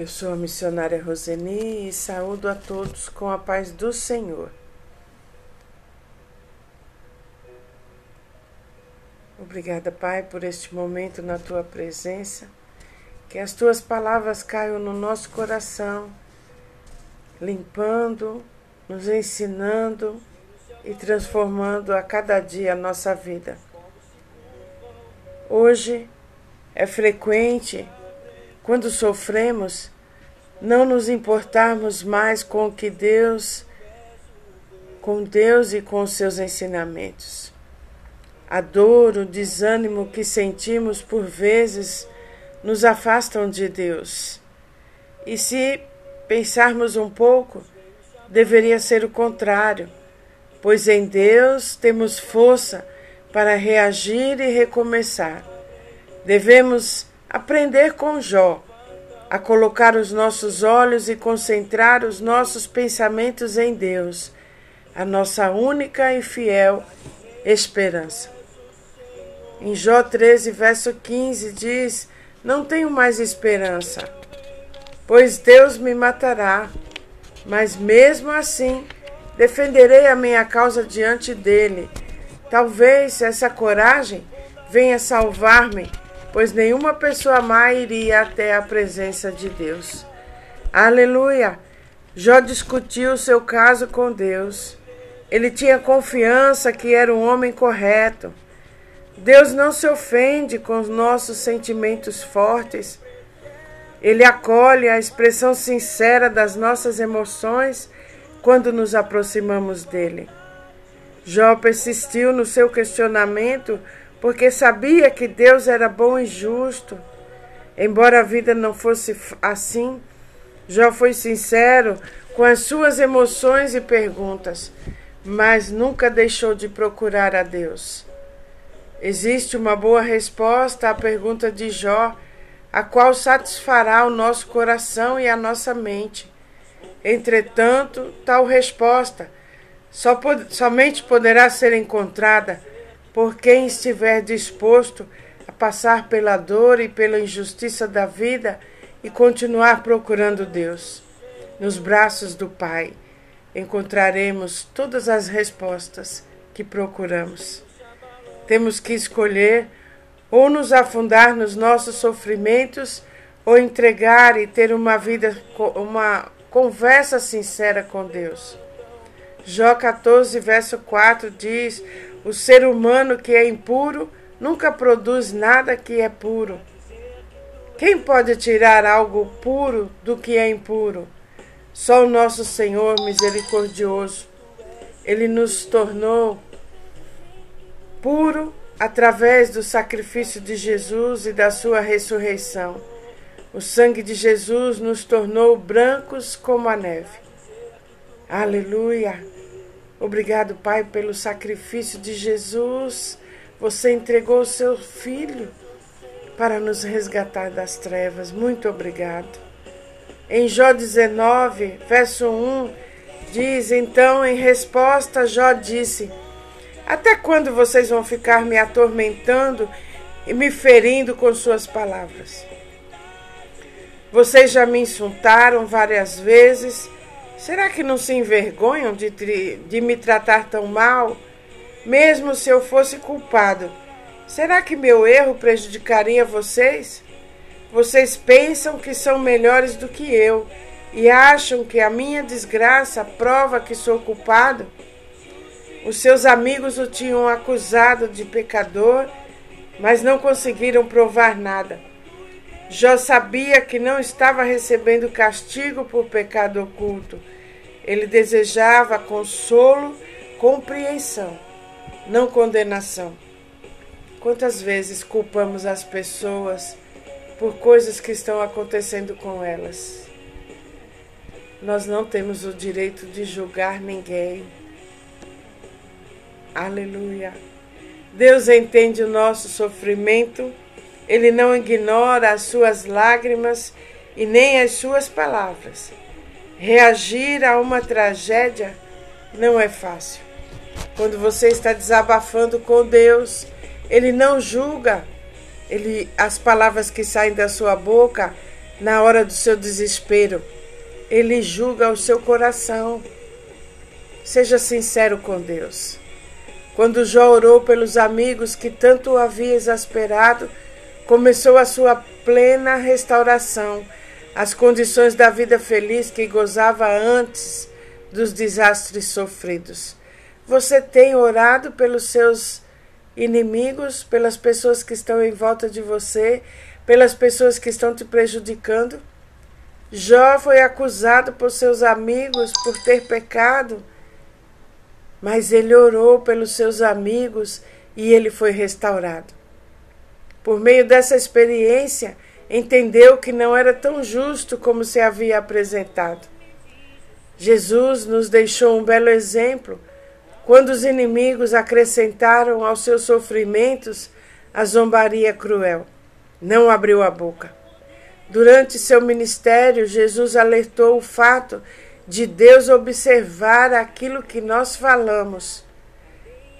Eu sou a missionária Roseni e saúdo a todos com a paz do Senhor. Obrigada, Pai, por este momento na tua presença. Que as tuas palavras caiam no nosso coração, limpando, nos ensinando e transformando a cada dia a nossa vida. Hoje é frequente quando sofremos, não nos importarmos mais com o que Deus, com Deus e com os seus ensinamentos. A dor, o desânimo que sentimos por vezes nos afastam de Deus. E se pensarmos um pouco, deveria ser o contrário, pois em Deus temos força para reagir e recomeçar. Devemos aprender com Jó a colocar os nossos olhos e concentrar os nossos pensamentos em Deus, a nossa única e fiel esperança. Em Jó 13, verso 15, diz: Não tenho mais esperança, pois Deus me matará, mas mesmo assim defenderei a minha causa diante dele. Talvez essa coragem venha salvar-me pois nenhuma pessoa má iria até a presença de Deus. Aleluia! Jó discutiu seu caso com Deus. Ele tinha confiança que era um homem correto. Deus não se ofende com os nossos sentimentos fortes. Ele acolhe a expressão sincera das nossas emoções quando nos aproximamos dele. Jó persistiu no seu questionamento porque sabia que Deus era bom e justo. Embora a vida não fosse assim, Jó foi sincero com as suas emoções e perguntas, mas nunca deixou de procurar a Deus. Existe uma boa resposta à pergunta de Jó, a qual satisfará o nosso coração e a nossa mente. Entretanto, tal resposta só somente poderá ser encontrada por quem estiver disposto a passar pela dor e pela injustiça da vida e continuar procurando Deus. Nos braços do Pai encontraremos todas as respostas que procuramos. Temos que escolher ou nos afundar nos nossos sofrimentos ou entregar e ter uma vida, uma conversa sincera com Deus. Jó 14, verso 4 diz: o ser humano que é impuro nunca produz nada que é puro. Quem pode tirar algo puro do que é impuro? Só o nosso Senhor misericordioso. Ele nos tornou puro através do sacrifício de Jesus e da sua ressurreição. O sangue de Jesus nos tornou brancos como a neve. Aleluia! Obrigado, Pai, pelo sacrifício de Jesus. Você entregou o seu filho para nos resgatar das trevas. Muito obrigado. Em Jó 19, verso 1, diz: Então, em resposta, Jó disse: Até quando vocês vão ficar me atormentando e me ferindo com suas palavras? Vocês já me insultaram várias vezes Será que não se envergonham de, de me tratar tão mal? Mesmo se eu fosse culpado, será que meu erro prejudicaria vocês? Vocês pensam que são melhores do que eu e acham que a minha desgraça prova que sou culpado? Os seus amigos o tinham acusado de pecador, mas não conseguiram provar nada. Jó sabia que não estava recebendo castigo por pecado oculto. Ele desejava consolo, compreensão, não condenação. Quantas vezes culpamos as pessoas por coisas que estão acontecendo com elas? Nós não temos o direito de julgar ninguém. Aleluia. Deus entende o nosso sofrimento ele não ignora as suas lágrimas e nem as suas palavras. Reagir a uma tragédia não é fácil. Quando você está desabafando com Deus, Ele não julga. Ele, as palavras que saem da sua boca na hora do seu desespero. Ele julga o seu coração. Seja sincero com Deus. Quando Jó orou pelos amigos que tanto o havia exasperado, começou a sua plena restauração, as condições da vida feliz que gozava antes dos desastres sofridos. Você tem orado pelos seus inimigos, pelas pessoas que estão em volta de você, pelas pessoas que estão te prejudicando? Jó foi acusado por seus amigos por ter pecado, mas ele orou pelos seus amigos e ele foi restaurado. Por meio dessa experiência, entendeu que não era tão justo como se havia apresentado. Jesus nos deixou um belo exemplo quando os inimigos acrescentaram aos seus sofrimentos a zombaria cruel. Não abriu a boca. Durante seu ministério, Jesus alertou o fato de Deus observar aquilo que nós falamos.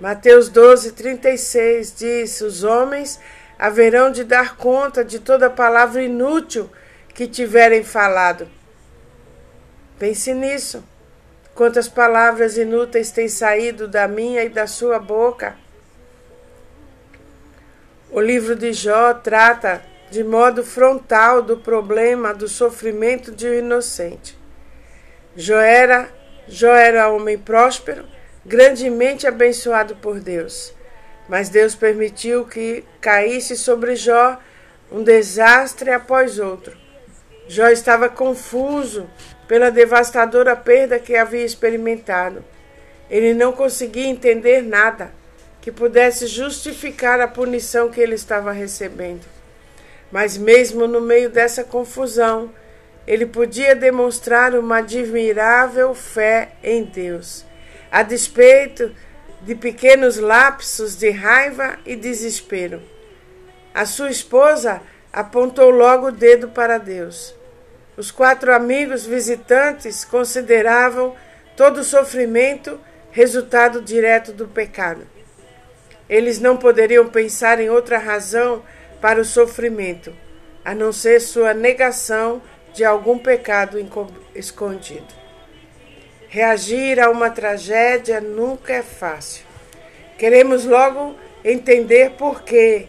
Mateus 12, 36 diz: Os homens haverão de dar conta de toda palavra inútil que tiverem falado. Pense nisso. Quantas palavras inúteis têm saído da minha e da sua boca? O livro de Jó trata de modo frontal do problema do sofrimento de um inocente. Jó era, Jó era homem próspero, grandemente abençoado por Deus. Mas Deus permitiu que caísse sobre Jó um desastre após outro. Jó estava confuso pela devastadora perda que havia experimentado. Ele não conseguia entender nada que pudesse justificar a punição que ele estava recebendo. Mas, mesmo no meio dessa confusão, ele podia demonstrar uma admirável fé em Deus, a despeito de pequenos lapsos de raiva e desespero. A sua esposa apontou logo o dedo para Deus. Os quatro amigos visitantes consideravam todo o sofrimento resultado direto do pecado. Eles não poderiam pensar em outra razão para o sofrimento, a não ser sua negação de algum pecado escondido. Reagir a uma tragédia nunca é fácil. Queremos logo entender por quê.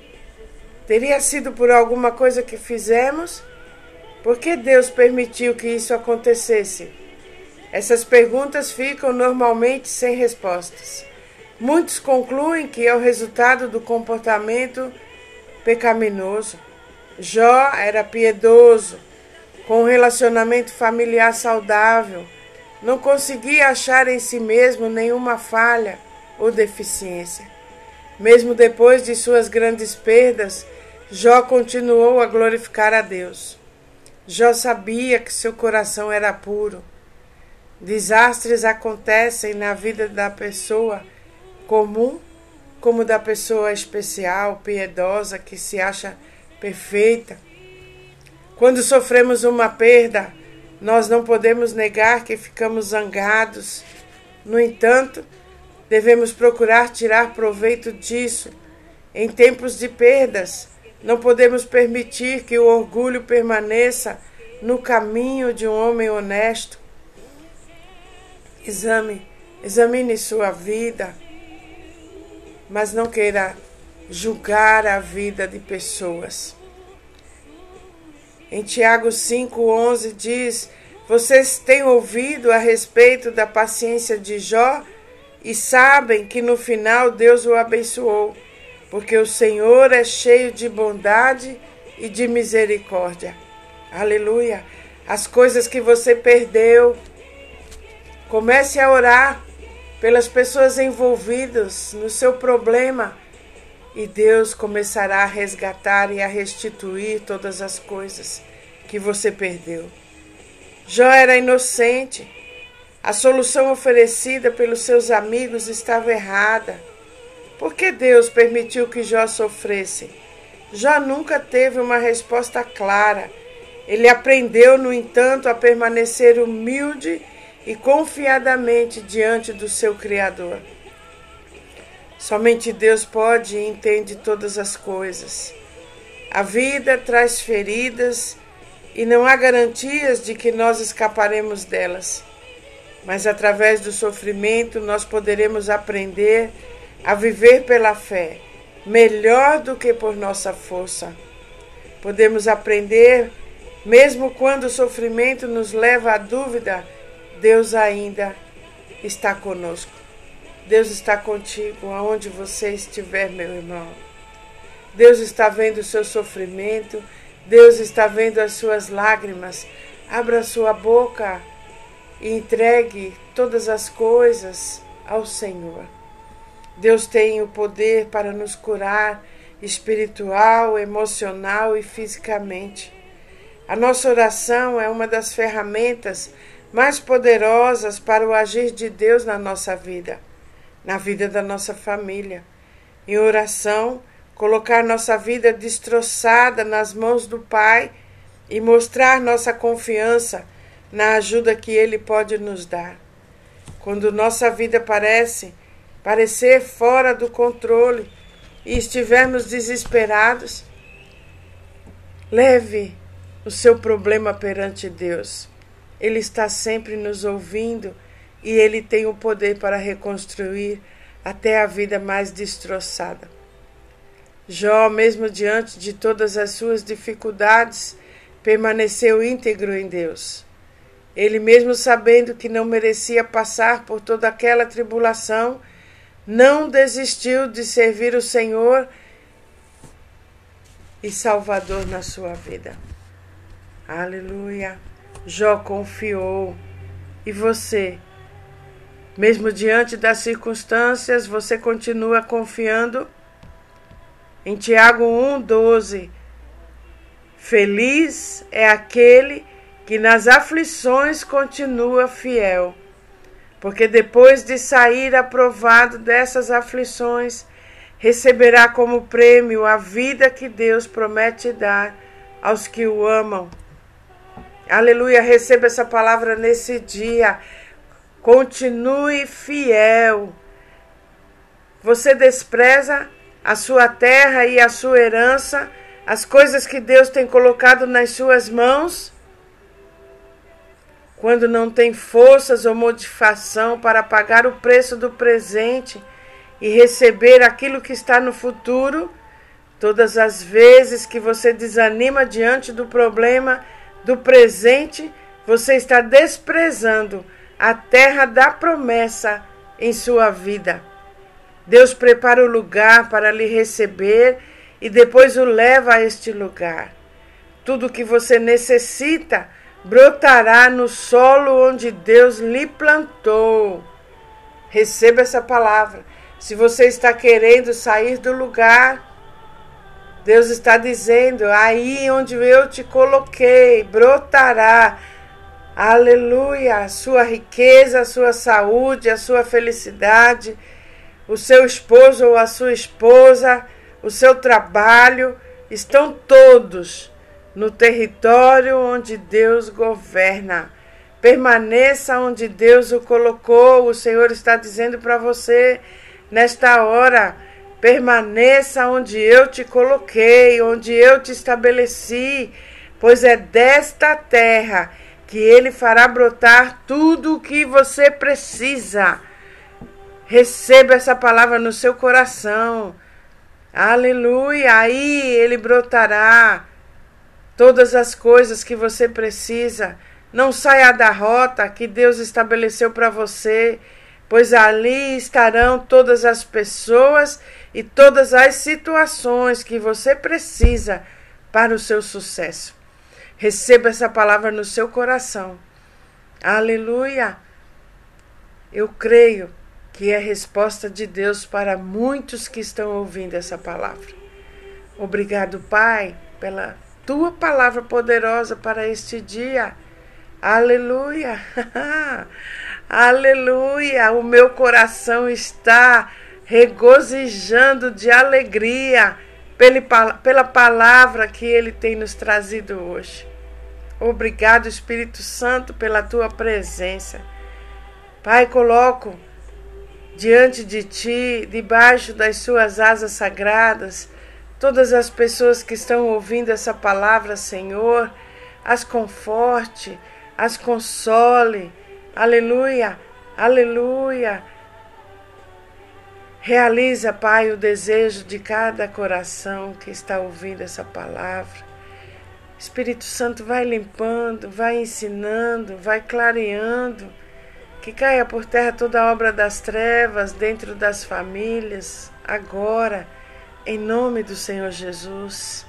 Teria sido por alguma coisa que fizemos? Por que Deus permitiu que isso acontecesse? Essas perguntas ficam normalmente sem respostas. Muitos concluem que é o resultado do comportamento pecaminoso. Jó era piedoso, com um relacionamento familiar saudável, não conseguia achar em si mesmo nenhuma falha ou deficiência. Mesmo depois de suas grandes perdas, Jó continuou a glorificar a Deus. Jó sabia que seu coração era puro. Desastres acontecem na vida da pessoa comum como da pessoa especial, piedosa, que se acha perfeita. Quando sofremos uma perda, nós não podemos negar que ficamos zangados. No entanto, devemos procurar tirar proveito disso. Em tempos de perdas, não podemos permitir que o orgulho permaneça no caminho de um homem honesto. Exame, examine sua vida mas não queira julgar a vida de pessoas. Em Tiago 5,11 diz: Vocês têm ouvido a respeito da paciência de Jó e sabem que no final Deus o abençoou, porque o Senhor é cheio de bondade e de misericórdia. Aleluia! As coisas que você perdeu, comece a orar pelas pessoas envolvidas no seu problema e Deus começará a resgatar e a restituir todas as coisas que você perdeu. Jó era inocente. A solução oferecida pelos seus amigos estava errada. Por que Deus permitiu que Jó sofresse? Jó nunca teve uma resposta clara. Ele aprendeu, no entanto, a permanecer humilde e confiadamente diante do seu Criador. Somente Deus pode e entende todas as coisas. A vida traz feridas e não há garantias de que nós escaparemos delas. Mas através do sofrimento nós poderemos aprender a viver pela fé, melhor do que por nossa força. Podemos aprender, mesmo quando o sofrimento nos leva à dúvida, Deus ainda está conosco. Deus está contigo aonde você estiver, meu irmão. Deus está vendo o seu sofrimento, Deus está vendo as suas lágrimas. Abra sua boca e entregue todas as coisas ao Senhor. Deus tem o poder para nos curar espiritual, emocional e fisicamente. A nossa oração é uma das ferramentas mais poderosas para o agir de Deus na nossa vida, na vida da nossa família. Em oração, colocar nossa vida destroçada nas mãos do Pai e mostrar nossa confiança na ajuda que Ele pode nos dar. Quando nossa vida parece parecer fora do controle e estivermos desesperados, leve o seu problema perante Deus. Ele está sempre nos ouvindo e ele tem o poder para reconstruir até a vida mais destroçada. Jó, mesmo diante de todas as suas dificuldades, permaneceu íntegro em Deus. Ele, mesmo sabendo que não merecia passar por toda aquela tribulação, não desistiu de servir o Senhor e Salvador na sua vida. Aleluia. Jó confiou. E você? Mesmo diante das circunstâncias, você continua confiando? Em Tiago 1,12, feliz é aquele que nas aflições continua fiel, porque depois de sair aprovado dessas aflições, receberá como prêmio a vida que Deus promete dar aos que o amam. Aleluia, receba essa palavra nesse dia. Continue fiel. Você despreza a sua terra e a sua herança, as coisas que Deus tem colocado nas suas mãos, quando não tem forças ou motivação para pagar o preço do presente e receber aquilo que está no futuro, todas as vezes que você desanima diante do problema do presente, você está desprezando a terra da promessa em sua vida. Deus prepara o lugar para lhe receber e depois o leva a este lugar. Tudo que você necessita brotará no solo onde Deus lhe plantou. Receba essa palavra. Se você está querendo sair do lugar, Deus está dizendo: aí onde eu te coloquei, brotará. Aleluia! A sua riqueza, a sua saúde, a sua felicidade o seu esposo ou a sua esposa, o seu trabalho, estão todos no território onde Deus governa. Permaneça onde Deus o colocou. O Senhor está dizendo para você nesta hora: permaneça onde eu te coloquei, onde eu te estabeleci, pois é desta terra que Ele fará brotar tudo o que você precisa. Receba essa palavra no seu coração. Aleluia! Aí ele brotará todas as coisas que você precisa. Não saia da rota que Deus estabeleceu para você, pois ali estarão todas as pessoas e todas as situações que você precisa para o seu sucesso. Receba essa palavra no seu coração. Aleluia! Eu creio que é resposta de Deus para muitos que estão ouvindo essa palavra. Obrigado, Pai, pela tua palavra poderosa para este dia. Aleluia! Aleluia! O meu coração está regozijando de alegria pela palavra que ele tem nos trazido hoje. Obrigado, Espírito Santo, pela tua presença. Pai, coloco diante de ti, debaixo das suas asas sagradas, todas as pessoas que estão ouvindo essa palavra, Senhor, as conforte, as console. Aleluia, aleluia. Realiza, Pai, o desejo de cada coração que está ouvindo essa palavra. Espírito Santo vai limpando, vai ensinando, vai clareando. Que caia por terra toda a obra das trevas dentro das famílias, agora, em nome do Senhor Jesus.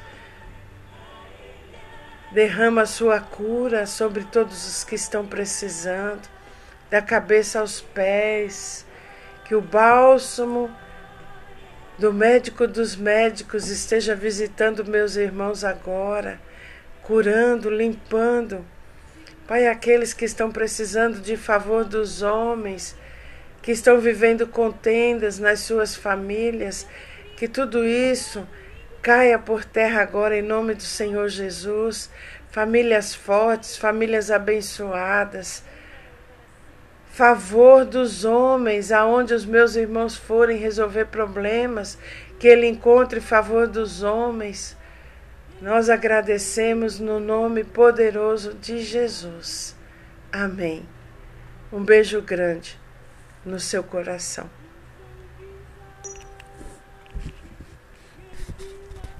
Derrama a sua cura sobre todos os que estão precisando, da cabeça aos pés. Que o bálsamo do médico dos médicos esteja visitando meus irmãos agora, curando, limpando. Pai, aqueles que estão precisando de favor dos homens, que estão vivendo contendas nas suas famílias, que tudo isso caia por terra agora em nome do Senhor Jesus. Famílias fortes, famílias abençoadas. Favor dos homens, aonde os meus irmãos forem resolver problemas, que ele encontre favor dos homens. Nós agradecemos no nome poderoso de Jesus. Amém. Um beijo grande no seu coração.